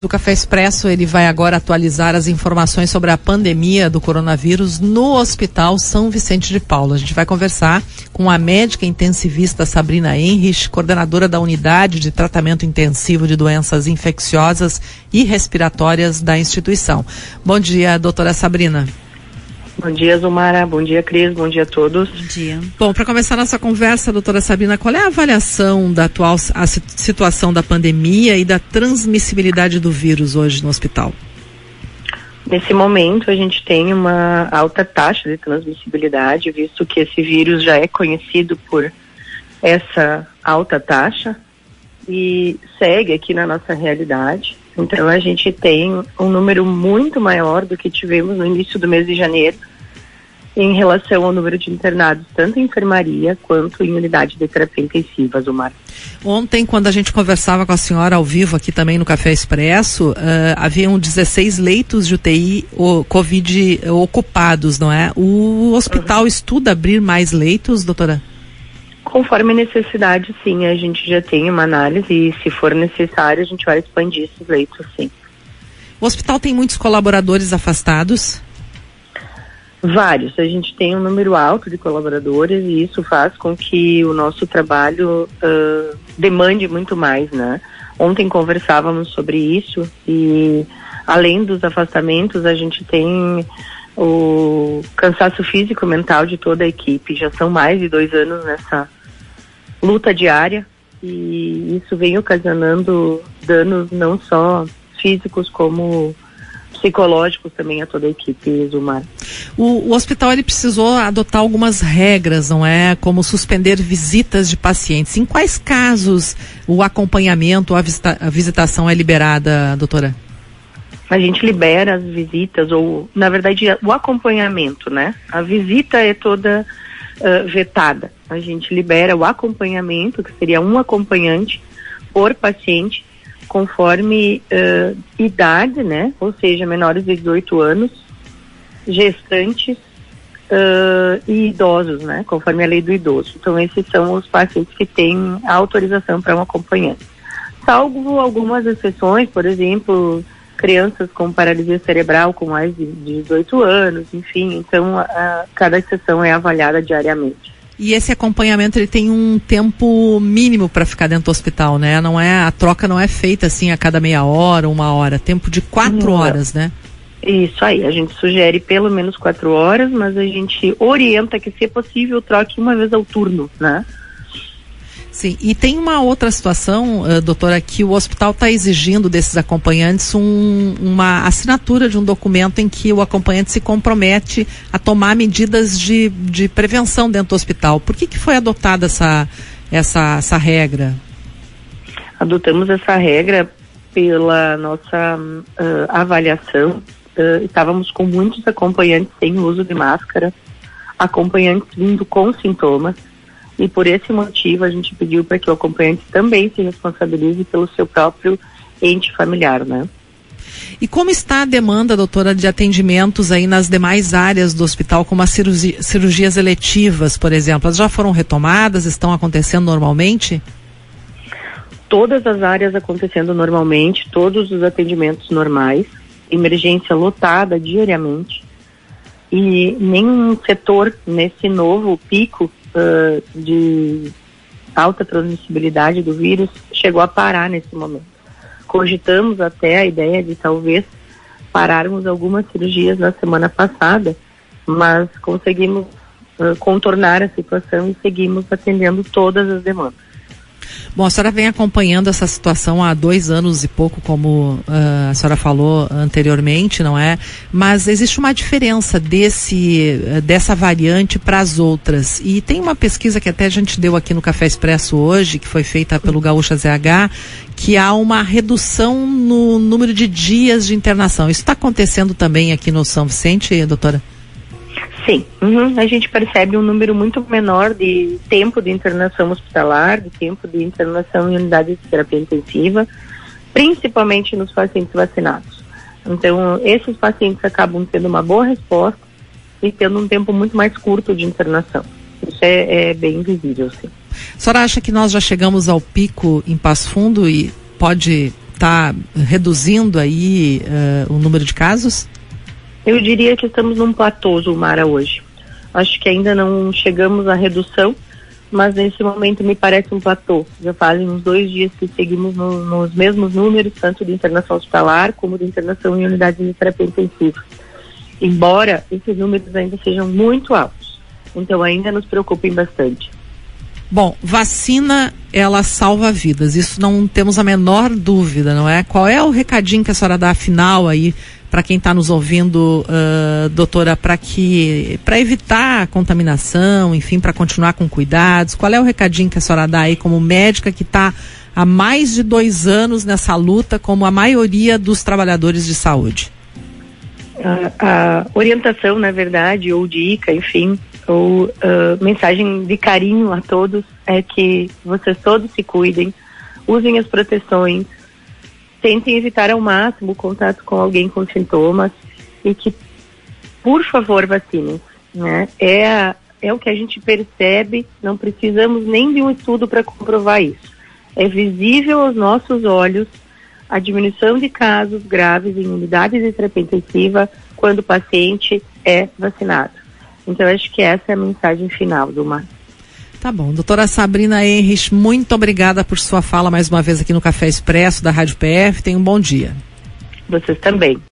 O Café Expresso ele vai agora atualizar as informações sobre a pandemia do coronavírus no Hospital São Vicente de Paulo. A gente vai conversar com a médica intensivista Sabrina Henrich, coordenadora da unidade de tratamento intensivo de doenças infecciosas e respiratórias da instituição. Bom dia, doutora Sabrina. Bom dia, Zumara. Bom dia, Cris. Bom dia a todos. Bom dia. Bom, para começar nossa conversa, doutora Sabina, qual é a avaliação da atual a situação da pandemia e da transmissibilidade do vírus hoje no hospital? Nesse momento, a gente tem uma alta taxa de transmissibilidade, visto que esse vírus já é conhecido por essa alta taxa e segue aqui na nossa realidade. Então, a gente tem um número muito maior do que tivemos no início do mês de janeiro em relação ao número de internados, tanto em enfermaria quanto em unidade de terapia intensiva, Zumar. Ontem, quando a gente conversava com a senhora ao vivo aqui também no Café Expresso, uh, haviam 16 leitos de UTI o, Covid ocupados, não é? O hospital uhum. estuda abrir mais leitos, doutora? Conforme necessidade, sim. A gente já tem uma análise e, se for necessário, a gente vai expandir esses leitos, sim. O hospital tem muitos colaboradores afastados? Vários. A gente tem um número alto de colaboradores e isso faz com que o nosso trabalho uh, demande muito mais, né? Ontem conversávamos sobre isso e, além dos afastamentos, a gente tem o cansaço físico e mental de toda a equipe. Já são mais de dois anos nessa luta diária e isso vem ocasionando danos não só físicos como psicológicos também a toda a equipe Zumar. O, o, hospital ele precisou adotar algumas regras, não é? Como suspender visitas de pacientes. Em quais casos o acompanhamento, a, visita, a visitação é liberada, doutora? A gente libera as visitas, ou, na verdade, o acompanhamento, né? A visita é toda uh, vetada. A gente libera o acompanhamento, que seria um acompanhante por paciente, conforme uh, idade, né? Ou seja, menores de 18 anos, gestantes uh, e idosos, né? Conforme a lei do idoso. Então, esses são os pacientes que têm autorização para um acompanhante. Salvo algumas exceções, por exemplo, crianças com paralisia cerebral com mais de 18 anos, enfim. Então, a, cada exceção é avaliada diariamente. E esse acompanhamento ele tem um tempo mínimo para ficar dentro do hospital, né? Não é a troca não é feita assim a cada meia hora, uma hora, tempo de quatro horas, né? Isso aí, a gente sugere pelo menos quatro horas, mas a gente orienta que, se possível, troque uma vez ao turno, né? Sim, e tem uma outra situação, uh, doutora, que o hospital está exigindo desses acompanhantes um, uma assinatura de um documento em que o acompanhante se compromete a tomar medidas de, de prevenção dentro do hospital. Por que, que foi adotada essa, essa, essa regra? Adotamos essa regra pela nossa uh, avaliação. Uh, estávamos com muitos acompanhantes sem uso de máscara, acompanhantes vindo com sintomas e por esse motivo a gente pediu para que o acompanhante também se responsabilize pelo seu próprio ente familiar, né? E como está a demanda, doutora, de atendimentos aí nas demais áreas do hospital, como as cirurgi cirurgias eletivas, por exemplo? Elas já foram retomadas, estão acontecendo normalmente? Todas as áreas acontecendo normalmente, todos os atendimentos normais, emergência lotada diariamente. E nenhum setor nesse novo pico uh, de alta transmissibilidade do vírus chegou a parar nesse momento. Cogitamos até a ideia de talvez pararmos algumas cirurgias na semana passada, mas conseguimos uh, contornar a situação e seguimos atendendo todas as demandas. Bom, a senhora vem acompanhando essa situação há dois anos e pouco, como uh, a senhora falou anteriormente, não é? Mas existe uma diferença desse, uh, dessa variante para as outras. E tem uma pesquisa que até a gente deu aqui no Café Expresso hoje, que foi feita pelo Gaúcha ZH, que há uma redução no número de dias de internação. Isso está acontecendo também aqui no São Vicente, doutora? Sim, uhum. a gente percebe um número muito menor de tempo de internação hospitalar, de tempo de internação em unidade de terapia intensiva, principalmente nos pacientes vacinados. Então, esses pacientes acabam tendo uma boa resposta e tendo um tempo muito mais curto de internação. Isso é, é bem visível, sim. A senhora acha que nós já chegamos ao pico em Passo Fundo e pode está reduzindo aí uh, o número de casos? Eu diria que estamos num platô, Zumara, hoje. Acho que ainda não chegamos à redução, mas nesse momento me parece um platô. Já fazem uns dois dias que seguimos no, nos mesmos números, tanto de internação hospitalar como de internação em unidades de terapia intensiva. Embora esses números ainda sejam muito altos. Então ainda nos preocupem bastante. Bom, vacina, ela salva vidas, isso não temos a menor dúvida, não é? Qual é o recadinho que a senhora dá final aí para quem está nos ouvindo, uh, doutora, para que para evitar a contaminação, enfim, para continuar com cuidados? Qual é o recadinho que a senhora dá aí como médica que está há mais de dois anos nessa luta, como a maioria dos trabalhadores de saúde? A, a orientação, na verdade, ou dica, enfim, ou uh, mensagem de carinho a todos é que vocês todos se cuidem, usem as proteções, tentem evitar ao máximo o contato com alguém com sintomas e que, por favor, vacinem. Né? É, é o que a gente percebe, não precisamos nem de um estudo para comprovar isso. É visível aos nossos olhos a diminuição de casos graves em unidades de terapia intensiva quando o paciente é vacinado. Então, acho que essa é a mensagem final do Mar. Tá bom. Doutora Sabrina Henrich, muito obrigada por sua fala mais uma vez aqui no Café Expresso da Rádio PF. Tenha um bom dia. Vocês também.